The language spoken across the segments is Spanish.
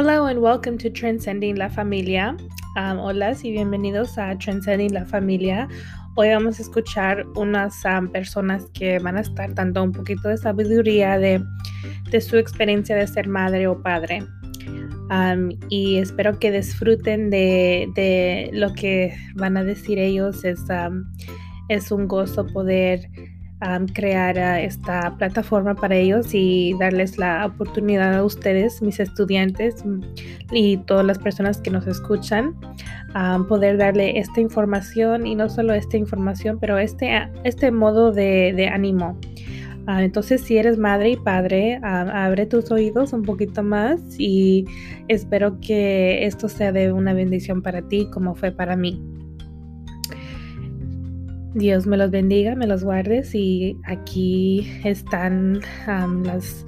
Hello and welcome to Transcending la Familia. Um, hola y bienvenidos a Transcending la Familia. Hoy vamos a escuchar unas um, personas que van a estar dando un poquito de sabiduría de, de su experiencia de ser madre o padre. Um, y espero que disfruten de, de, lo que van a decir ellos. Es, es un gozo poder crear esta plataforma para ellos y darles la oportunidad a ustedes, mis estudiantes mm, y todas las personas que nos escuchan, poder darle esta información y no solo esta información, pero este, este modo de, ánimo. Ah, entonces, si eres madre y padre, abre tus oídos un poquito más y espero que esto sea de una bendición para ti como fue para mí. Dios me los bendiga, me los guardes y aquí están las,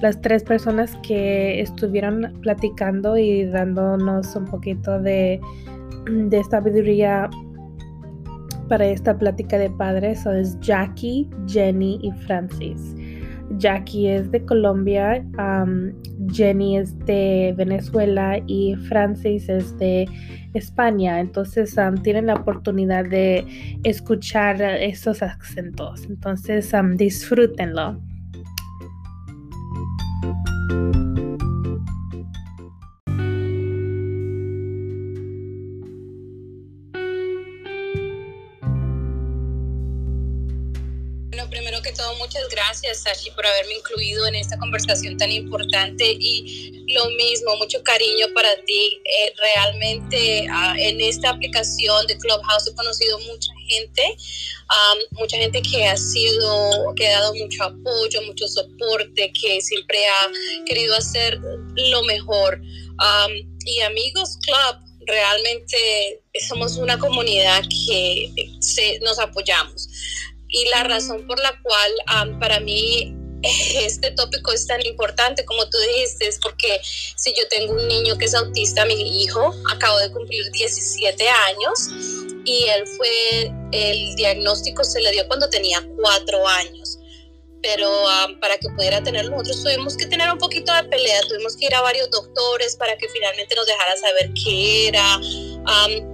las tres personas que estuvieron platicando y dándonos un poquito de, de sabiduría para esta plática de padres. Son es Jackie, Jenny y Francis. Jackie es de Colombia, Jenny es de Venezuela y Francis es de España. Entonces tienen la oportunidad de escuchar esos acentos. Entonces disfrútenlo. Muchas gracias, Sashi, por haberme incluido en esta conversación tan importante y lo mismo, mucho cariño para ti. Eh, realmente ah, en esta aplicación de Clubhouse he conocido mucha gente, mucha gente que ha sido, que ha dado mucho apoyo, mucho soporte, que siempre ha querido hacer lo mejor. y amigos Club, realmente somos una comunidad que nos apoyamos y la razón por la cual para mí este tópico es tan importante, como tú dijiste, es porque si yo tengo un niño que es autista, mi hijo acabo de cumplir 17 años y él fue, el diagnóstico se le dio cuando tenía 4 años. Pero para que pudiera tenerlo, nosotros tuvimos que tener un poquito de pelea, tuvimos que ir a varios doctores para que finalmente nos dejara saber qué era,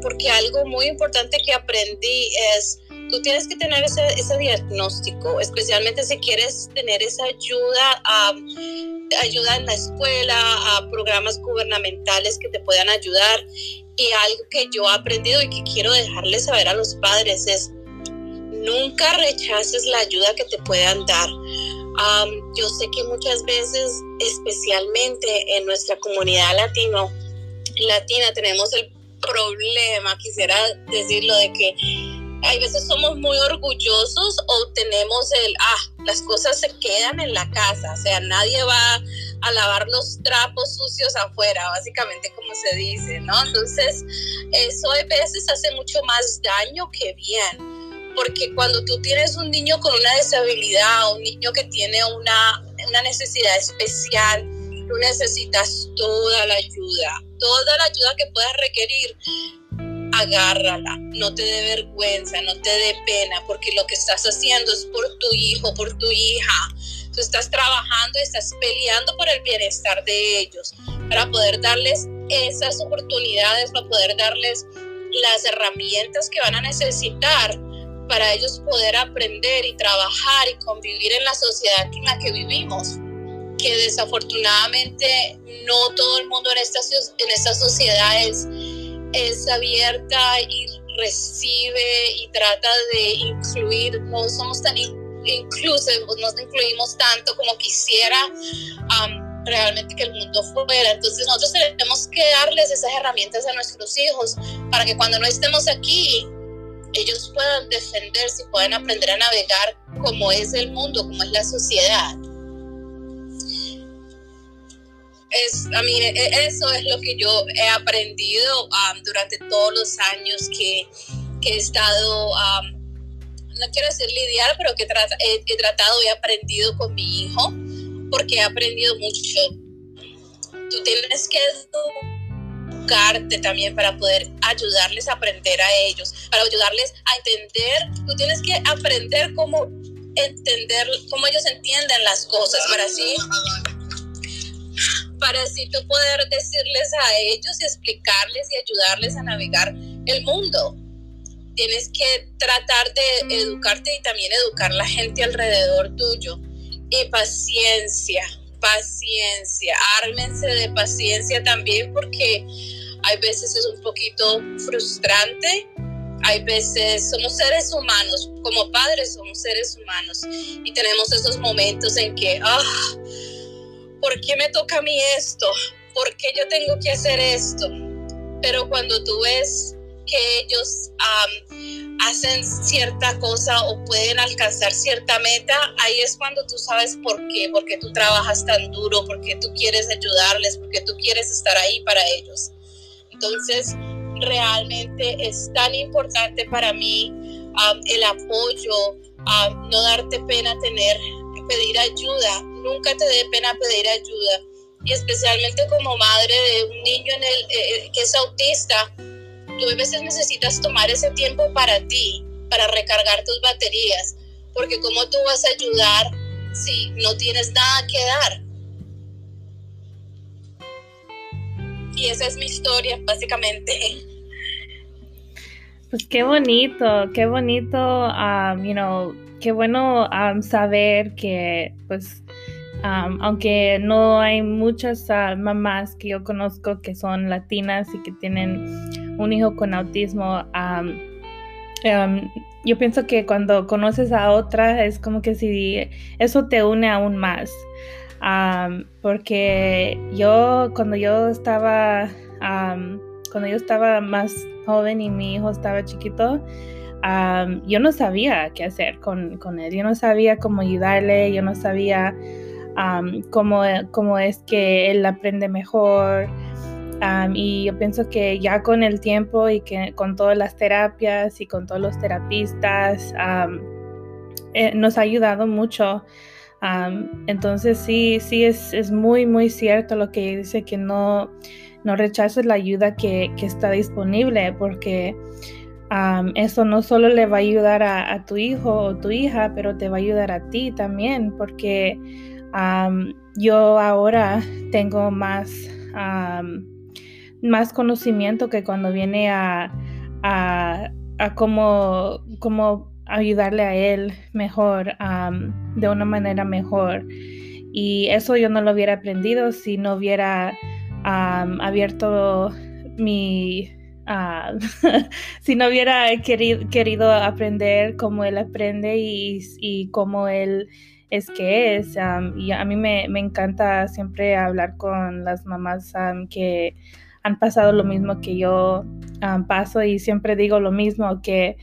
porque algo muy importante que aprendí es tú tienes que tener ese, diagnóstico, especialmente si quieres tener esa ayuda, ayuda en la escuela, a programas gubernamentales que te puedan ayudar. Y algo que yo he aprendido y que quiero dejarles saber a los padres es, nunca rechaces la ayuda que te puedan dar. yo sé que muchas veces, especialmente en nuestra comunidad latino, latina, tenemos el problema, quisiera decirlo, de que hay veces somos muy orgullosos o tenemos el, ah, las cosas se quedan en la casa, o sea, nadie va a lavar los trapos sucios afuera, básicamente como se dice, ¿no? Entonces, eso a veces hace mucho más daño que bien, porque cuando tú tienes un niño con una deshabilidad, un niño que tiene una, una necesidad especial, tú necesitas toda la ayuda, toda la ayuda que puedas requerir agárrala, no te dé vergüenza, no te dé pena, porque lo que estás haciendo es por tu hijo, por tu hija. Tú estás trabajando, estás peleando por el bienestar de ellos, para poder darles esas oportunidades, para poder darles las herramientas que van a necesitar para ellos poder aprender y trabajar y convivir en la sociedad en la que vivimos que desafortunadamente no todo el mundo en esta, en esta sociedad es abierta y recibe y trata de incluir, no somos tan inclusivos, no incluimos tanto como quisiera realmente que el mundo fuera. Entonces nosotros tenemos que darles esas herramientas a nuestros hijos para que cuando no estemos aquí, ellos puedan defenderse y puedan aprender a navegar como es el mundo, como es la sociedad. Es, a mí, e, eso es lo que yo he aprendido um, durante todos los años que, he estado, um, no quiero decir lidiar, pero que he, tratado y he aprendido con mi hijo, porque he aprendido mucho. Tú tienes que educarte también para poder ayudarles a aprender a ellos, para ayudarles a entender. Tú tienes que aprender cómo entender, cómo ellos entienden las cosas, para así para así tú poder decirles a ellos y explicarles y ayudarles a navegar el mundo. Tienes que tratar de educarte y también educar la gente alrededor tuyo. Y paciencia, paciencia, ármense de paciencia también porque hay veces es un poquito frustrante, hay veces somos seres humanos, como padres somos seres humanos y tenemos esos momentos en que, ah, ¿por qué me toca a mí esto? ¿Por qué yo tengo que hacer esto? Pero cuando tú ves que ellos hacen cierta cosa o pueden alcanzar cierta meta, ahí es cuando tú sabes por qué, porque tú trabajas tan duro, porque tú quieres ayudarles, porque tú quieres estar ahí para ellos. Entonces, realmente es tan importante para mí el apoyo, no darte pena tener, pedir ayuda, nunca te dé pena pedir ayuda. Y especialmente como madre de un niño en el, eh, que es autista, tú a veces necesitas tomar ese tiempo para ti, para recargar tus baterías, porque ¿cómo tú vas a ayudar si no tienes nada que dar? Y esa es mi historia, básicamente. Pues qué bonito, qué bonito, um, qué bueno um, saber que, pues, aunque no hay muchas uh, mamás que yo conozco que son latinas y que tienen un hijo con autismo, yo pienso que cuando conoces a otra es como que si eso te une aún más. porque yo, cuando yo estaba, cuando yo estaba más joven y mi hijo estaba chiquito, yo no sabía qué hacer con, él, yo no sabía cómo ayudarle, yo no sabía cómo, cómo, es que él aprende mejor. y yo pienso que ya con el tiempo y que con todas las terapias y con todos los terapistas, eh, nos ha ayudado mucho. entonces sí, sí es, es, muy, muy cierto lo que dice que no, no rechaces la ayuda que, está disponible porque eso no solo le va a ayudar a, tu hijo o tu hija, pero te va a ayudar a ti también porque yo ahora tengo más, más conocimiento que cuando viene a, a, cómo, ayudarle a él mejor, de una manera mejor. Y eso yo no lo hubiera aprendido si no hubiera abierto mi... Ah, si no hubiera querido, querido, aprender cómo él aprende y cómo él es que es. y a mí me, me, encanta siempre hablar con las mamás que han pasado lo mismo que yo paso y siempre digo lo mismo, que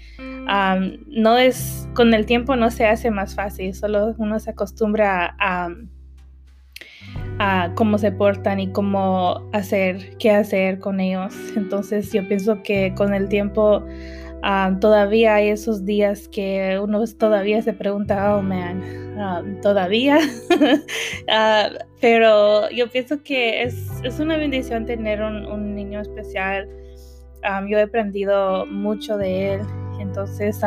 no es, con el tiempo no se hace más fácil, solo uno se acostumbra a a cómo se portan y cómo hacer, qué hacer con ellos. Entonces yo pienso que con el tiempo ah, todavía hay esos días que uno todavía se pregunta, oh man, ah, todavía. Ah, pero yo pienso que es, es una bendición tener un, un niño especial. yo he aprendido mucho de él. Entonces,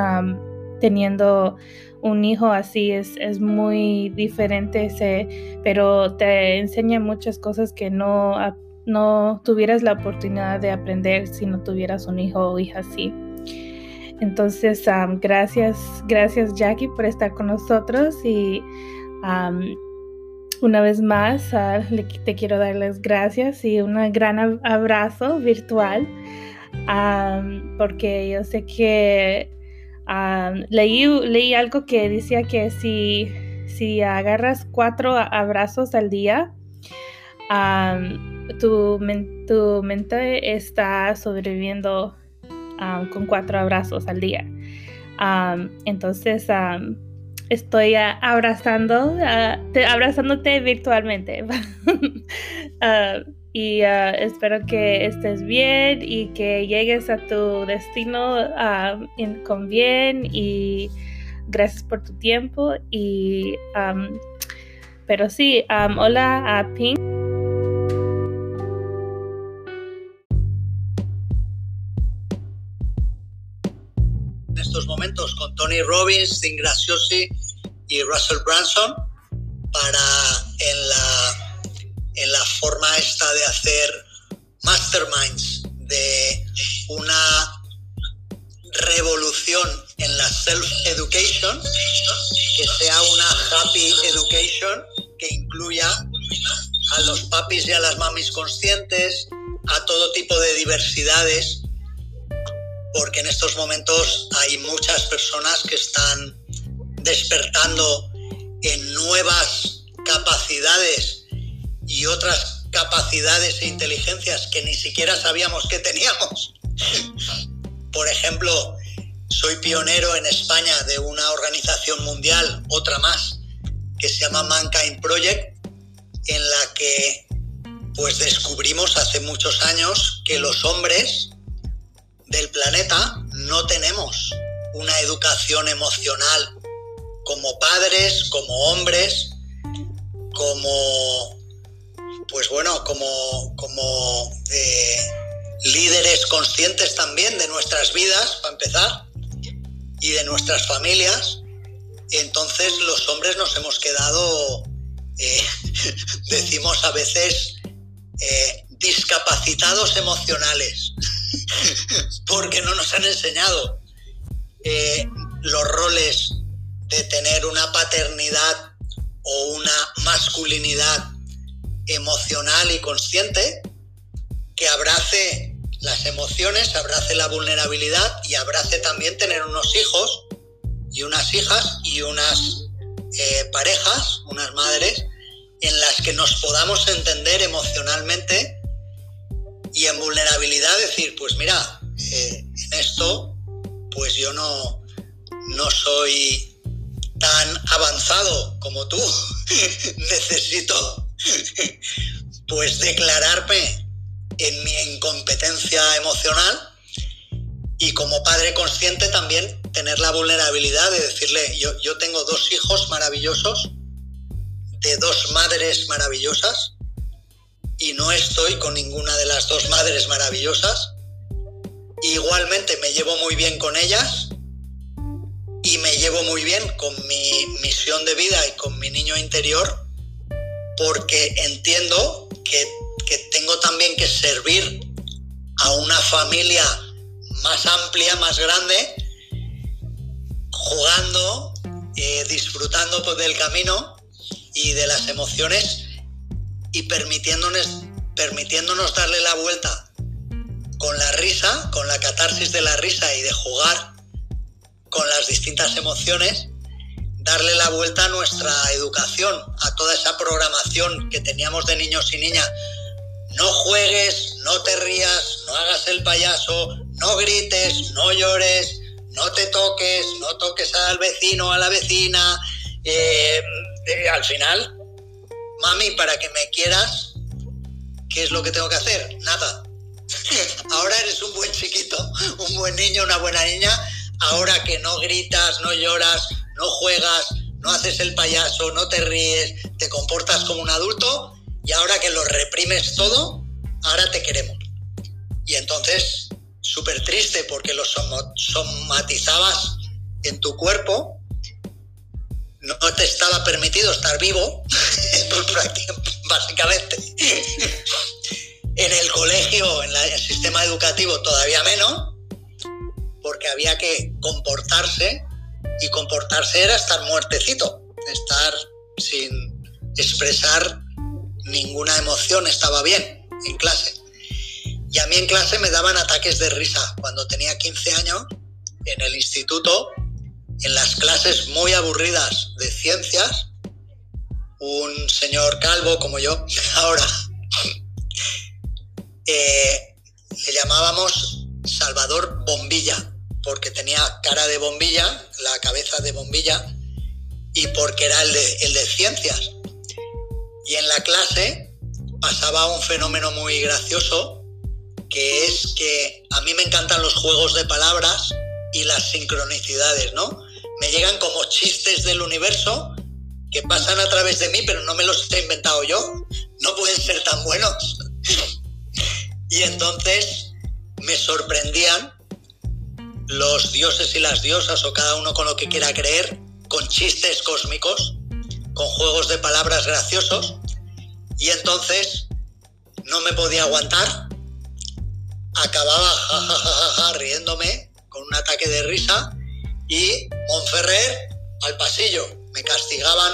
teniendo un hijo así es, es muy diferente, ese, pero te enseña muchas cosas que no, no tuvieras la oportunidad de aprender si no tuvieras un hijo o hija así. Entonces, gracias, gracias Jackie por estar con nosotros y una vez más ah, te quiero dar las gracias y un gran abrazo virtual porque yo sé que leí, leí algo que decía que si, si agarras cuatro abrazos al día, tu, tu, mente está sobreviviendo con cuatro abrazos al día. entonces, estoy abrazando, abrazándote virtualmente. y ah, espero que estés bien y que llegues a tu destino ah, con bien y gracias por tu tiempo y pero sí hola a Pink Tony Robbins, Sting Graciosi y Russell Branson para en la en la forma esta de hacer masterminds, de una revolución en la self-education, que sea una happy education que incluya a los papis y a las mamis conscientes, a todo tipo de diversidades, porque en estos momentos hay muchas personas que están despertando en nuevas capacidades y otras capacidades e inteligencias que ni siquiera sabíamos que teníamos. Por ejemplo, soy pionero en España de una organización mundial, otra más, que se llama Mankind Project, en la que pues descubrimos hace muchos años que los hombres del planeta no tenemos una educación emocional como padres, como hombres, como pues bueno, como, como eh, líderes conscientes también de nuestras vidas, para empezar, y de nuestras familias. Entonces los hombres nos hemos quedado, eh, decimos a veces, eh, discapacitados emocionales, porque no nos han enseñado eh, los roles de tener una paternidad o una masculinidad emocional y consciente que abrace las emociones, abrace la vulnerabilidad y abrace también tener unos hijos y unas hijas y unas eh, parejas, unas madres, en las que nos podamos entender emocionalmente y en vulnerabilidad decir, pues mira, eh, en esto, pues yo no, no soy tan avanzado como tú. Necesito pues declararme en mi incompetencia emocional y como padre consciente también tener la vulnerabilidad de decirle, yo, yo tengo dos hijos maravillosos, de dos madres maravillosas, y no estoy con ninguna de las dos madres maravillosas. Igualmente me llevo muy bien con ellas y me llevo muy bien con mi misión de vida y con mi niño interior porque entiendo que, que tengo también que servir a una familia más amplia, más grande, jugando, eh, disfrutando pues, del camino y de las emociones y permitiéndonos, permitiéndonos darle la vuelta con la risa, con la catarsis de la risa y de jugar con las distintas emociones, darle la vuelta a nuestra educación, a toda esa programación que teníamos de niños y niñas. No juegues, no te rías, no hagas el payaso, no grites, no llores, no te toques, no toques al vecino, a la vecina. Eh, eh, al final, mami, para que me quieras, ¿qué es lo que tengo que hacer? Nada. Ahora eres un buen chiquito, un buen niño, una buena niña. Ahora que no gritas, no lloras, no juegas, no haces el payaso, no te ríes, te comportas como un adulto y ahora que lo reprimes todo, ahora te queremos. Y entonces, súper triste porque lo somatizabas en tu cuerpo no te estaba permitido estar vivo, básicamente. en el colegio, en, el sistema educativo todavía menos, porque había que comportarse y comportarse era estar muertecito, estar sin expresar ninguna emoción, estaba bien en clase. Y a mí en clase me daban ataques de risa. Cuando tenía 15 años, en el instituto, en las clases muy aburridas de ciencias, un señor calvo como yo ahora, eh, le llamábamos Salvador Bombilla, porque tenía cara de bombilla, la cabeza de bombilla, y porque era el de, el de ciencias. Y en la clase pasaba un fenómeno muy gracioso, que es que a mí me encantan los juegos de palabras y las sincronicidades, ¿no? Me llegan como chistes del universo que pasan a través de mí, pero no me los he inventado yo. No pueden ser tan buenos. y entonces me sorprendían los dioses y las diosas, o cada uno con lo que quiera creer, con chistes cósmicos, con juegos de palabras graciosos. Y entonces no me podía aguantar, acababa riéndome con un ataque de risa y Monferrer al pasillo. Me castigaban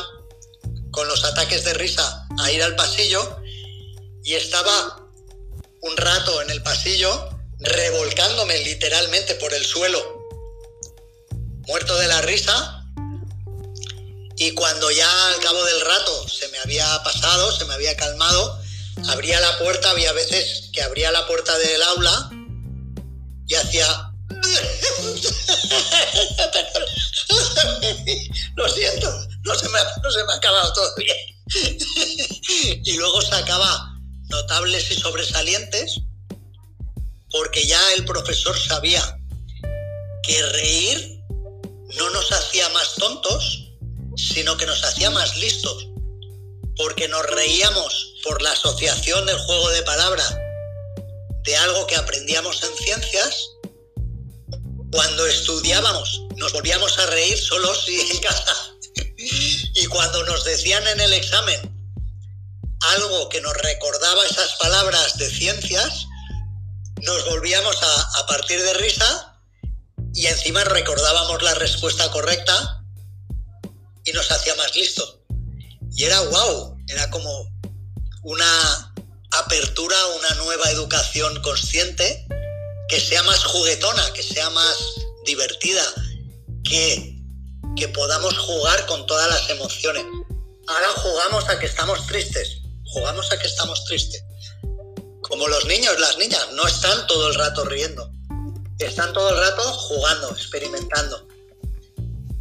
con los ataques de risa a ir al pasillo y estaba un rato en el pasillo revolcándome literalmente por el suelo, muerto de la risa. Y cuando ya al cabo del rato se me había pasado, se me había calmado, abría la puerta, había veces que abría la puerta del aula y hacía... Lo siento, no se, me, no se me ha acabado todo bien. y luego sacaba notables y sobresalientes porque ya el profesor sabía que reír no nos hacía más tontos, sino que nos hacía más listos, porque nos reíamos por la asociación del juego de palabras de algo que aprendíamos en ciencias, cuando estudiábamos nos volvíamos a reír solos y en casa. Y cuando nos decían en el examen algo que nos recordaba esas palabras de ciencias, nos volvíamos a, partir de risa y encima recordábamos la respuesta correcta y nos hacía más listo. Y era wow, era como una apertura a una nueva educación consciente que sea más juguetona, que sea más divertida, que, que podamos jugar con todas las emociones. Ahora jugamos a que estamos tristes, jugamos a que estamos tristes. Como los niños, las niñas, no están todo el rato riendo. Están todo el rato jugando, experimentando.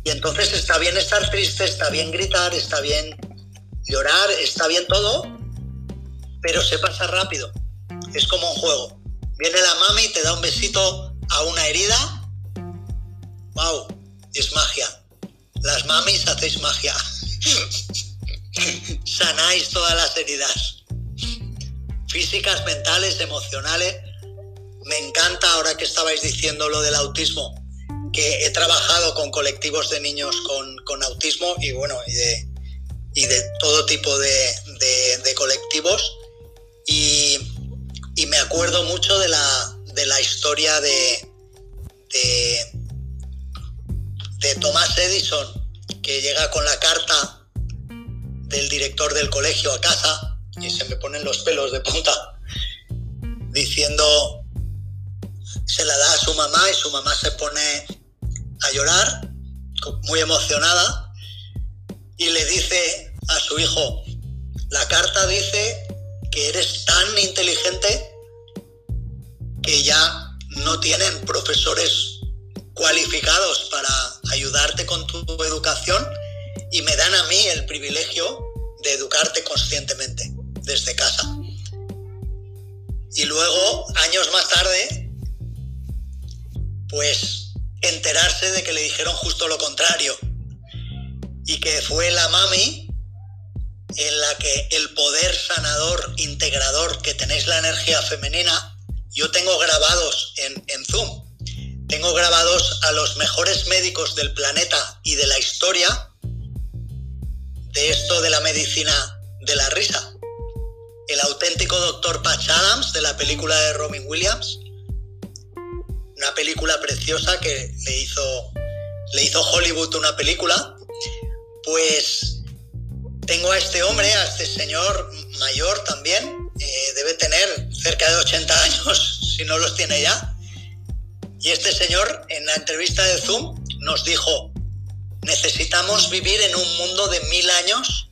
Y entonces está bien estar triste, está bien gritar, está bien llorar, está bien todo, pero se pasa rápido. Es como un juego. Viene la mami y te da un besito a una herida. ¡Wow! Es magia. Las mamis hacéis magia. Sanáis todas las heridas físicas, mentales, emocionales. Me encanta ahora que estabais diciendo lo del autismo, que he trabajado con colectivos de niños con, autismo y bueno, y de, y de todo tipo de, colectivos. Y, me acuerdo mucho de la, de la historia de, de, de Thomas Edison, que llega con la carta del director del colegio a casa y se me ponen los pelos de punta, diciendo, se la da a su mamá y su mamá se pone a llorar, muy emocionada, y le dice a su hijo, la carta dice que eres tan inteligente que ya no tienen profesores cualificados para ayudarte con tu educación y me dan a mí el privilegio de educarte conscientemente desde casa. Y luego, años más tarde, pues enterarse de que le dijeron justo lo contrario. Y que fue la mami en la que el poder sanador, integrador, que tenéis la energía femenina, yo tengo grabados en, Zoom. Tengo grabados a los mejores médicos del planeta y de la historia de esto de la medicina de la risa el auténtico Dr. Patch Adams de la película de Robin Williams. Una película preciosa que le hizo, le hizo Hollywood una película. Pues tengo a este hombre, a este señor mayor también, eh, debe tener cerca de 80 años, si no los tiene ya. Y este señor en la entrevista de Zoom nos dijo, necesitamos vivir en un mundo de mil años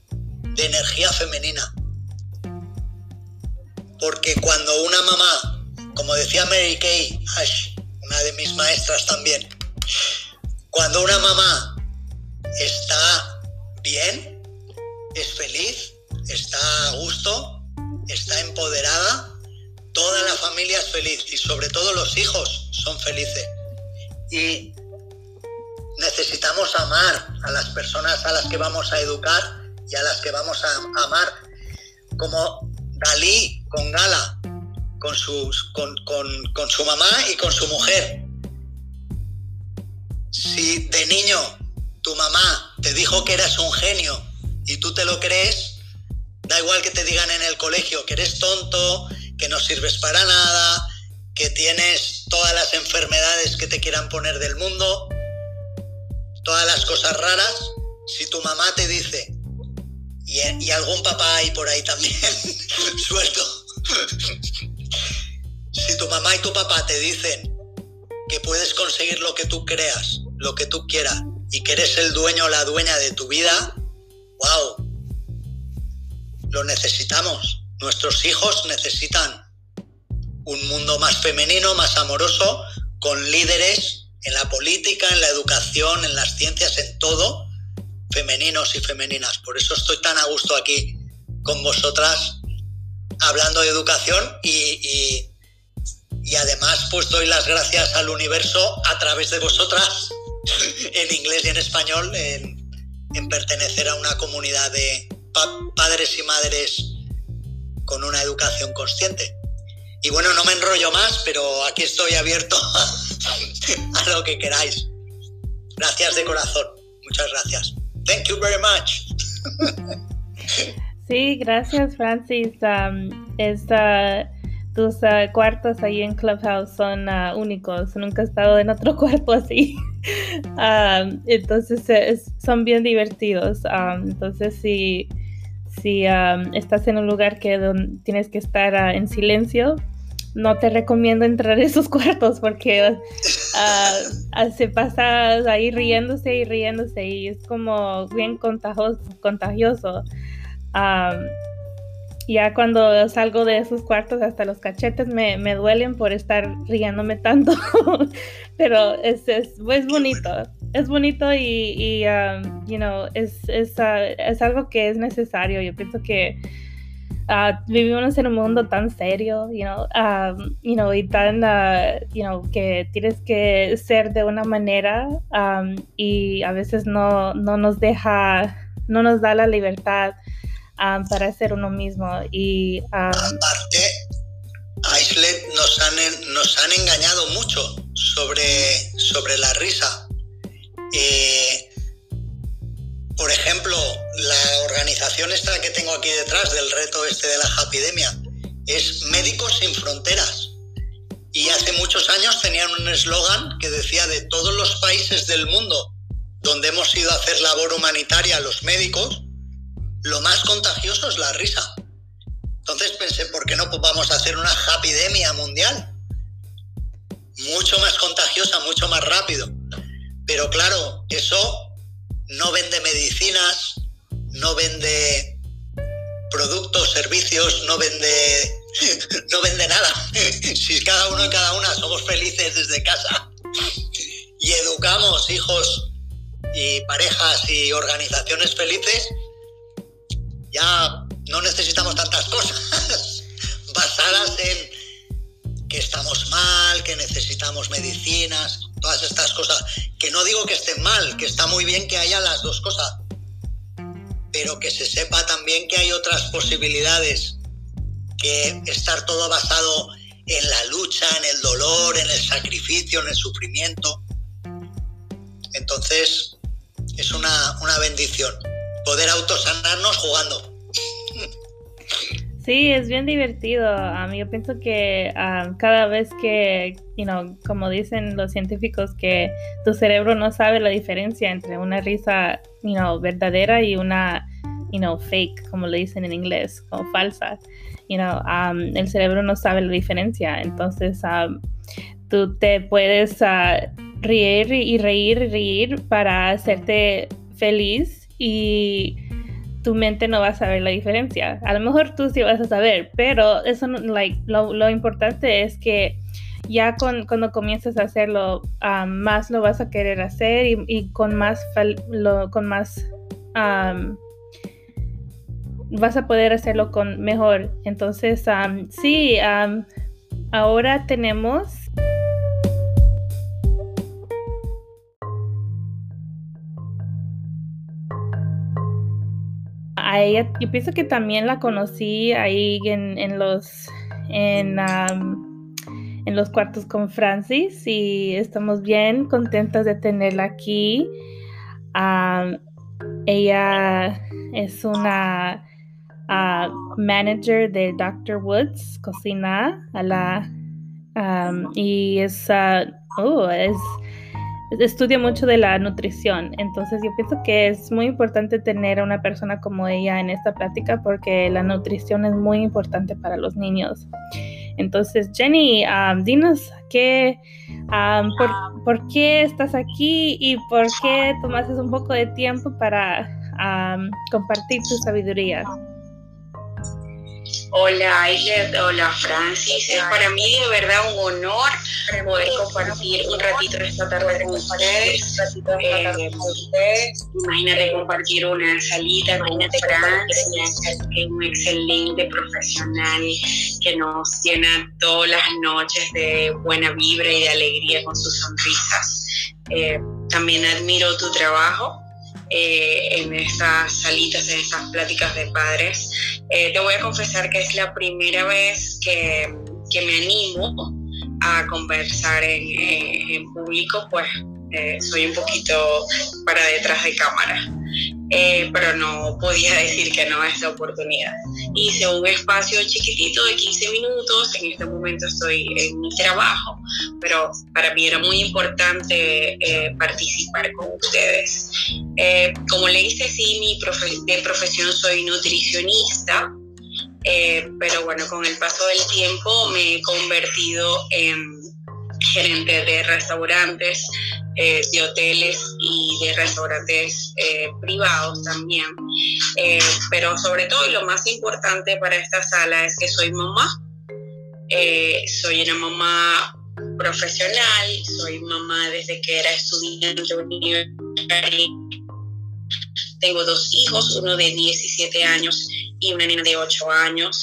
de energía femenina porque cuando una mamá, como decía Mary Kay Ash, una de mis maestras también, cuando una mamá está bien, es feliz, está a gusto, está empoderada, toda la familia es feliz y sobre todo los hijos son felices. Y necesitamos amar a las personas a las que vamos a educar y a las que vamos a amar. Como Dalí con Gala, con, con, con su mamá y con su mujer. Si de niño tu mamá te dijo que eras un genio y tú te lo crees, Da igual que te digan en el colegio que eres tonto, que no sirves para nada, que tienes todas las enfermedades que te quieran poner del mundo, todas las cosas raras. Si tu mamá te dice, y, algún papá hay por ahí también, suelto, si tu mamá y tu papá te dicen que puedes conseguir lo que tú creas, lo que tú quieras, y que eres el dueño o la dueña de tu vida, wow, lo necesitamos. Nuestros hijos necesitan un mundo más femenino, más amoroso, con líderes en la política, en la educación, en las ciencias, en todo, femeninos y femeninas. Por eso estoy tan a gusto aquí con vosotras hablando de educación y, y, además pues doy las gracias al universo a través de vosotras en inglés y en español en, en pertenecer a una comunidad de padres y madres con una educación consciente. Y bueno, no me enrollo más, pero aquí estoy abierto a lo que queráis. Gracias de corazón. Muchas gracias. Thank you very much. Sí, gracias Francis. Um, tus uh, cuartos ahí en Clubhouse son uh, únicos. Nunca he estado en otro cuarto así. Um, entonces son bien divertidos. Um, entonces si, si estás en un lugar que tienes que estar uh, en silencio, no te recomiendo entrar a esos cuartos porque se pasa ahí riéndose y riéndose y es como bien contagioso. contagioso ya cuando salgo de esos cuartos hasta los cachetes me, duelen por estar riéndome tanto, pero es, es, es, bonito, es bonito y, um, you know, es, es, uh, es, algo que es necesario. Yo pienso que uh, vivimos en un mundo tan serio, you know, um, you know y tan, uh, you know, que tienes que ser de una manera um, y a veces no, no nos deja, no nos da la libertad para ser uno mismo. Y, Aparte, Aislet nos han, engañado mucho sobre, la risa. Eh, por ejemplo, la organización esta que tengo aquí detrás del reto este de la Happydemia es Médicos sin Fronteras. Y hace muchos años tenían un eslogan que decía de todos los países del mundo donde hemos ido a hacer labor humanitaria los médicos, lo más contagioso es la risa. Entonces pensé, ¿por qué no vamos a hacer una epidemia mundial? Mucho más contagiosa, mucho más rápido. Pero claro, eso no vende medicinas, no vende productos, servicios, no vende, no vende nada. Si cada uno y cada una somos felices desde casa y educamos hijos y parejas y organizaciones felices, ya no necesitamos tantas cosas basadas en que estamos mal, que necesitamos medicinas, todas estas cosas. Que no digo que estén mal, que está muy bien que haya las dos cosas, pero que se sepa también que hay otras posibilidades, que estar todo basado en la lucha, en el dolor, en el sacrificio, en el sufrimiento. Entonces, es una, una bendición poder autosanarnos jugando. Sí, es bien divertido. Mí yo pienso que um, cada vez que, you know, como dicen los científicos, que tu cerebro no sabe la diferencia entre una risa, you verdadera y una, you fake, como le dicen en inglés, como falsa. You um, el cerebro no sabe la diferencia. Entonces, um, tú te puedes uh, reír y reír y reír para hacerte feliz y tu mente no va a saber la diferencia. A lo mejor tú sí vas a saber, pero eso like, lo, importante es que ya con, cuando comiences a hacerlo, um, más lo vas a querer hacer y, con más, lo, con más um, vas a poder hacerlo con mejor. Entonces, um, sí, ahora tenemos ella, yo pienso que también la conocí ahí en, los en, en los cuartos con Francis y estamos bien contentas de tenerla aquí. ella es una manager de Dr. Woods, cocina a la y es, oh, es estudia mucho de la nutrición. Entonces yo pienso que es muy importante tener a una persona como ella en esta plática porque la nutrición es muy importante para los niños. Entonces, Jenny, dinos qué, por, por, qué estás aquí y por qué tomaste un poco de tiempo para compartir tu sabiduría. Hola Ailet, hola Francis. Es para mí de verdad un honor poder compartir un ratito esta tarde con ustedes. Eh, imagínate compartir una salita con Francis, que es un excelente profesional que nos llena todas las noches de buena vibra y de alegría con sus sonrisas. Eh, también admiro tu trabajo eh, en estas salitas, en estas pláticas de padres. Eh, te voy a confesar que es la primera vez que, que me animo a conversar en, en público, pues eh, soy un poquito para detrás de cámara, eh, pero no podía decir que no a esta oportunidad. Hice un espacio chiquitito de 15 minutos, en este momento estoy en mi trabajo, pero para mí era muy importante eh, participar con ustedes. como le dije, sí, mi de profesión soy nutricionista. pero bueno, con el paso del tiempo me he convertido en gerente de restaurantes, eh, de hoteles y de restaurantes eh, privados también. Eh, pero sobre todo y lo más importante para esta sala es que soy mamá. soy una mamá profesional, soy mamá desde que era estudiante universitaria. Tengo dos hijos, uno de 17 años y una niña de 8 años.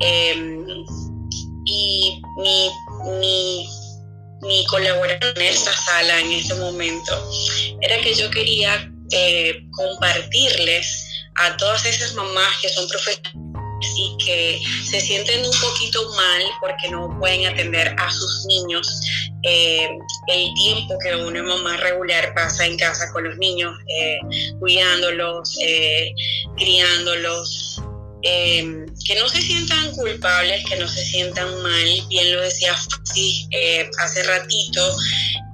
Em, y mi, mi mi colaboración en esta sala en este momento era que yo quería eh, compartirles a todas esas mamás que son profesionales y que se sienten un poquito mal porque no pueden atender a sus niños eh, el tiempo que una mamá regular pasa en casa con los niños, eh, cuidándolos, criándolos, Em, que no se sientan culpables, que no se sientan mal, bien lo decía Fasi eh, hace ratito,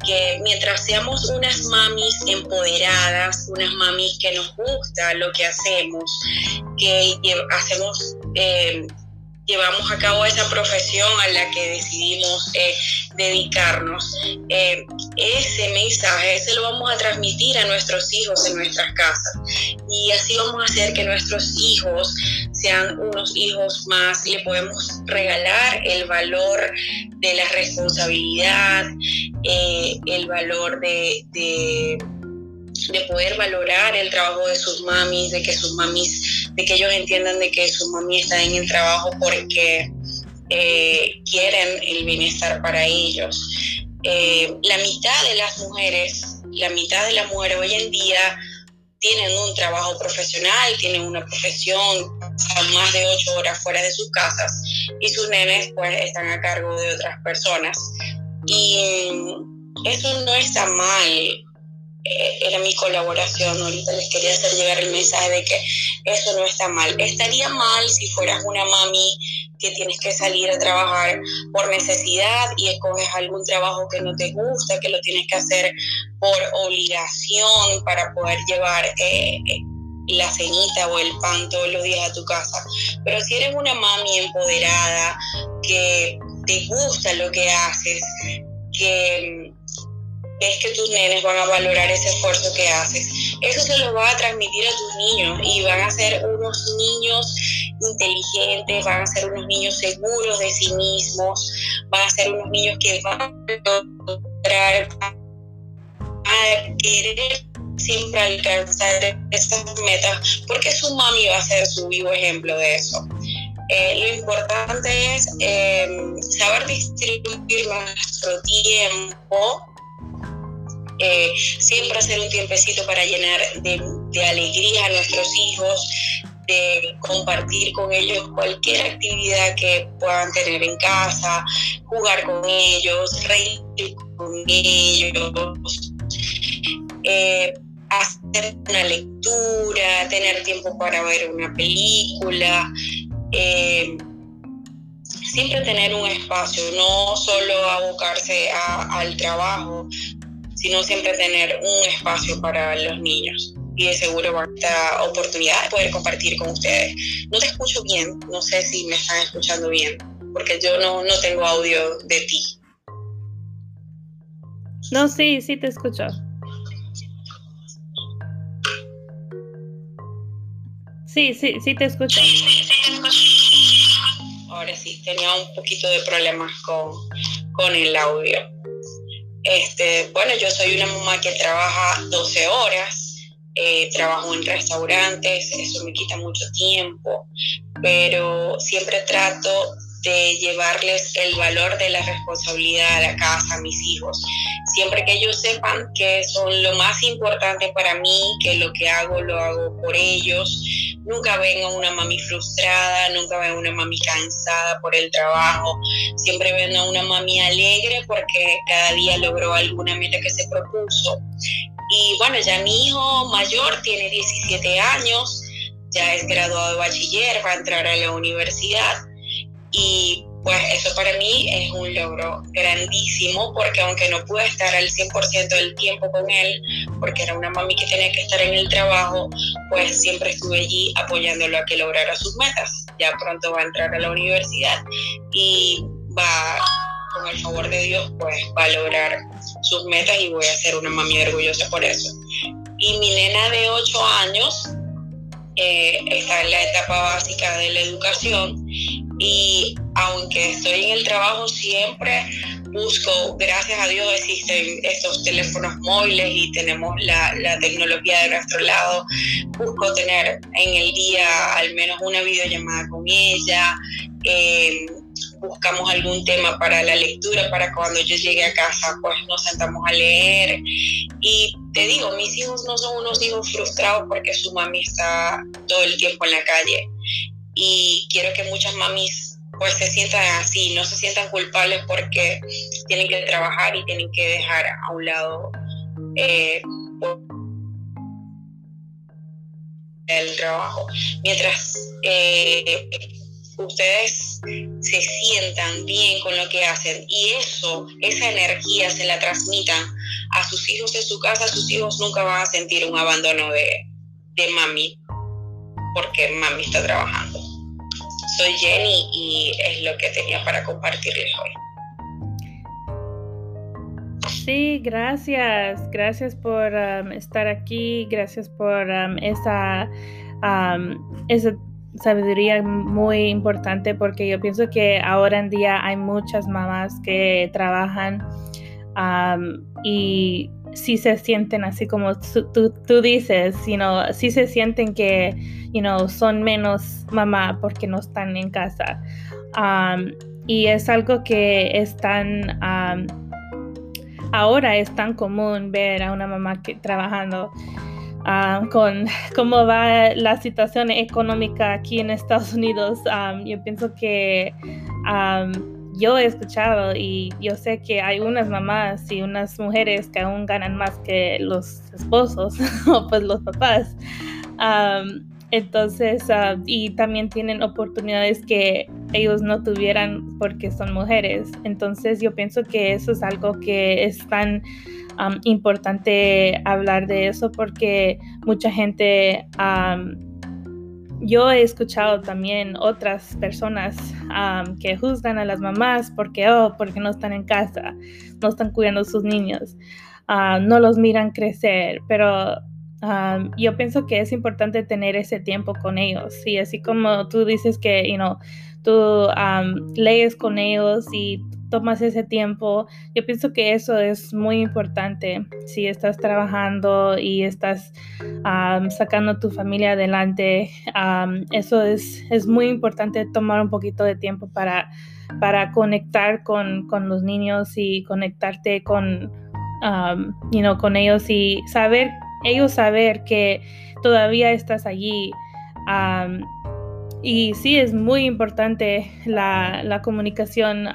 que mientras seamos unas mamis empoderadas, unas mamis que nos gusta lo que hacemos, que hacemos em, llevamos a cabo esa profesión a la que decidimos eh, dedicarnos, eh, ese mensaje, ese lo vamos a transmitir a nuestros hijos en nuestras casas. Y así vamos a hacer que nuestros hijos sean unos hijos más, le podemos regalar el valor de la responsabilidad, eh, el valor de de poder valorar el trabajo de sus mamis, de que sus mamis, de que ellos entiendan de que sus mamis están en el trabajo porque eh, quieren el bienestar para ellos. Eh, la mitad de las mujeres, la mitad de las mujeres hoy en día tienen un trabajo profesional, tienen una profesión, pasan más de ocho horas fuera de sus casas y sus nenes pues están a cargo de otras personas. Y eso no está mal, eh, era mi colaboración. Ahorita les quería hacer llegar el mensaje de que eso no está mal. Estaría mal si fueras una mami que tienes que salir a trabajar por necesidad y escoges algún trabajo que no te gusta, que lo tienes que hacer por obligación para poder llevar eh, eh, la cenita o el pan todos los días a tu casa. Pero si eres una mami empoderada, que te gusta lo que haces, que es que tus nenes van a valorar ese esfuerzo que haces. Eso se lo va a transmitir a tus niños y van a ser unos niños inteligentes, van a ser unos niños seguros de sí mismos, van a ser unos niños que van a lograr a querer siempre alcanzar esas metas, porque su mami va a ser su vivo ejemplo de eso. Eh, lo importante es eh, saber distribuir nuestro tiempo eh, siempre hacer un tiempecito para llenar de, alegría a nuestros hijos, de compartir con ellos cualquier actividad que puedan tener en casa, jugar con ellos, reír con ellos. Eh, hacer una lectura, tener tiempo para ver una película. Eh, siempre tener un espacio, no solo abocarse al trabajo, sino siempre tener un espacio para los niños. Y de seguro va a esta oportunidad de poder compartir con ustedes. No te escucho bien, no sé si me están escuchando bien, porque yo no, no tengo audio de ti. No, sí, sí te escucho. Sí, sí, sí te escucho. Ahora sí, tenía un poquito de problemas con, con el audio. Este, bueno, yo soy una mamá que trabaja 12 horas, eh, trabajo en restaurantes, eso me quita mucho tiempo, pero siempre trato de llevarles el valor de la responsabilidad a la casa, a mis hijos. Siempre que ellos sepan que son lo más importante para mí, que lo que hago lo hago por ellos. Nunca ven a una mami frustrada, nunca ven a una mami cansada por el trabajo. Siempre ven a una mami alegre porque cada día logró alguna meta que se propuso. Y bueno, ya mi hijo mayor tiene 17 años, ya es graduado de bachiller, va a entrar a la universidad y pues eso para mí es un logro grandísimo porque aunque no pude estar al 100% del tiempo con él, porque era una mami que tenía que estar en el trabajo, pues siempre estuve allí apoyándolo a que lograra sus metas. Ya pronto va a entrar a la universidad y va, con el favor de Dios, pues va a lograr sus metas y voy a ser una mami orgullosa por eso. Y mi nena de 8 años eh, está en la etapa básica de la educación y aunque estoy en el trabajo siempre busco, gracias a Dios existen estos teléfonos móviles y tenemos la, tecnología de nuestro lado, busco tener en el día al menos una videollamada con ella, em, buscamos algún tema para la lectura, para cuando yo llegue a casa pues nos sentamos a leer. Y te digo, mis hijos no son unos hijos frustrados porque su mami está todo el tiempo en la calle y quiero que muchas mamis pues se sientan así, no se sientan culpables porque tienen que trabajar y tienen que dejar a un lado eh, el trabajo. Mientras eh, ustedes se sientan bien con lo que hacen y eso, esa energía se la transmitan a sus hijos en su casa, sus hijos nunca van a sentir un abandono de, de mami porque mami está trabajando. Soy Jenny y es lo que tenía para compartirles hoy. Sí, gracias. Gracias por um, estar aquí. Gracias por um, esa, um, esa sabiduría muy importante porque yo pienso que ahora en día hay muchas mamás que trabajan y sí se sienten así como tú, tú, dices, you know, sí se sienten que you know, son menos mamá porque no están en casa. y es algo que es tan, ahora es tan común ver a una mamá que, trabajando. con cómo va la situación económica aquí en Estados Unidos, yo pienso que yo he escuchado y yo sé que hay unas mamás y unas mujeres que aún ganan más que los esposos o pues los papás. entonces, ah, y también tienen oportunidades que ellos no tuvieran porque son mujeres. Entonces, yo pienso que eso es algo que es tan importante hablar de eso porque mucha gente yo he escuchado también otras personas que juzgan a las mamás porque, oh, porque no están en casa, no están cuidando a sus niños, no los miran crecer, pero yo pienso que es importante tener ese tiempo con ellos. Y así como tú dices que, you know, tú lees con ellos y tomas ese tiempo. Yo pienso que eso es muy importante. Si estás trabajando y estás sacando tu familia adelante, eso es, es muy importante tomar un poquito de tiempo para, para conectar con, con los niños y conectarte con, con ellos y saber, ellos saber que todavía estás allí. Y sí, es muy importante la, comunicación.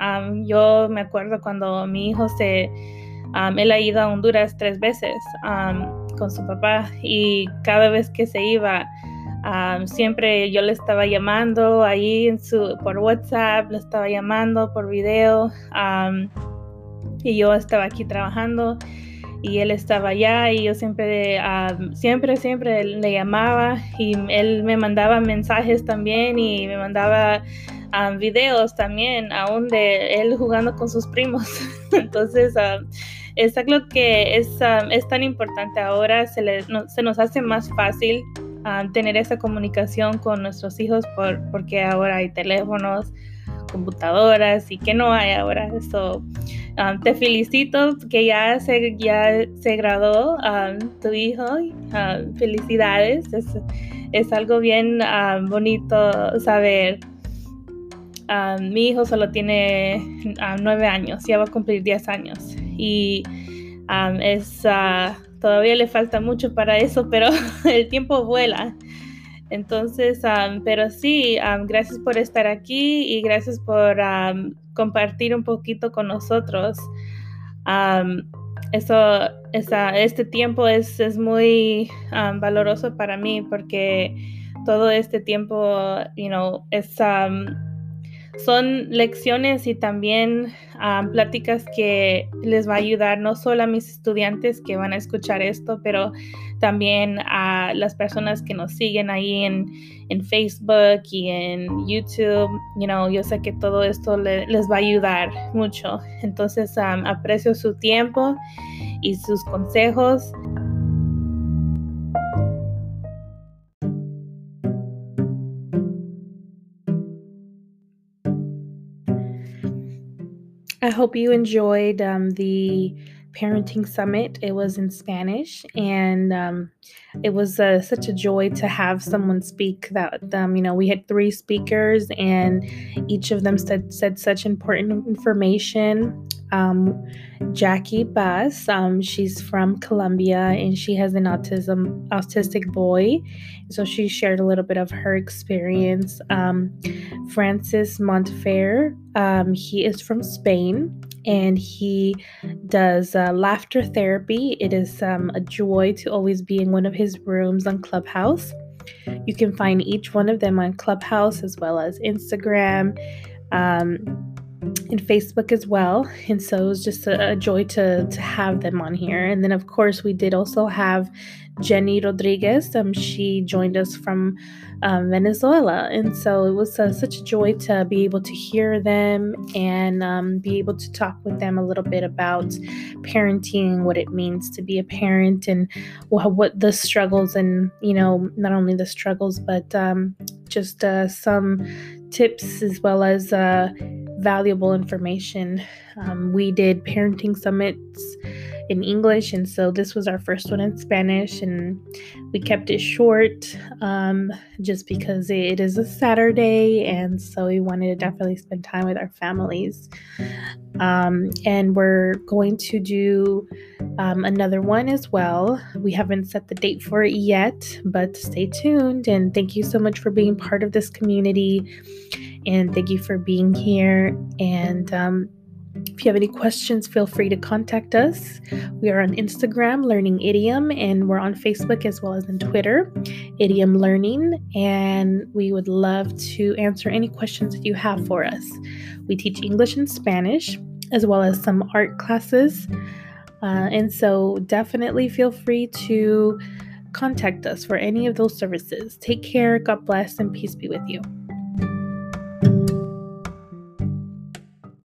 yo me acuerdo cuando mi hijo se, él ha ido a Honduras tres veces. con su papá y cada vez que se iba, siempre yo le estaba llamando ahí en su, por WhatsApp, le estaba llamando por video y yo estaba aquí trabajando y él estaba allá y yo siempre, siempre, siempre le llamaba y él me mandaba mensajes también y me mandaba videos también, aún de él jugando con sus primos. Entonces, es algo que es, es tan importante ahora, se, le, se nos hace más fácil tener esa comunicación con nuestros hijos por, porque ahora hay teléfonos, computadoras y que no hay ahora. Eso, te felicito que ya se, ya se graduó tu hijo. felicidades. Es, es, algo bien bonito saber. mi hijo solo tiene nueve años, ya va a cumplir diez años. Y es ah, todavía le falta mucho para eso, pero el tiempo vuela. Entonces, pero sí, gracias por estar aquí y gracias por compartir un poquito con nosotros. eso, este tiempo es, es muy valoroso para mí porque todo este tiempo, you know, es son lecciones y también pláticas que les va a ayudar no solo a mis estudiantes que van a escuchar esto, pero también a las personas que nos siguen ahí en, Facebook y en YouTube. You know, yo sé que todo esto les va a ayudar mucho. Entonces, ah, aprecio su tiempo y sus consejos. I hope you enjoyed um, the parenting summit. It was in Spanish, and um, it was uh, such a joy to have someone speak. That um, you know, we had three speakers, and each of them said said such important information. Um, Jackie Bass, um, she's from Colombia, and she has an autism autistic boy, so she shared a little bit of her experience. Um, Francis um, he is from Spain and he does uh, laughter therapy. It is um, a joy to always be in one of his rooms on Clubhouse. You can find each one of them on Clubhouse as well as Instagram. Um, and Facebook as well. And so it was just a, a, joy to to have them on here. And then of course we did also have Jenny Rodriguez. Um, she joined us from um, Venezuela, and so it was uh, such a joy to be able to hear them and um, be able to talk with them a little bit about parenting, what it means to be a parent, and what, what the struggles and you know not only the struggles but um, just uh, some tips as well as. Uh, valuable information. Um, we did parenting summits in English, and so this was our first one in Spanish, and we kept it short um, just because it is a Saturday, and so we wanted to definitely spend time with our families. Um, and we're going to do um, another one as well. We haven't set the date for it yet, but stay tuned. And thank you so much for being part of this community and thank you for being here. And um, if you have any questions, feel free to contact us. We are on Instagram, Learning Idiom, and we're on Facebook as well as on Twitter, Idiom Learning. And we would love to answer any questions that you have for us. We teach English and Spanish, as well as some art classes. Uh, and so definitely feel free to contact us for any of those services. Take care, God bless, and peace be with you thank you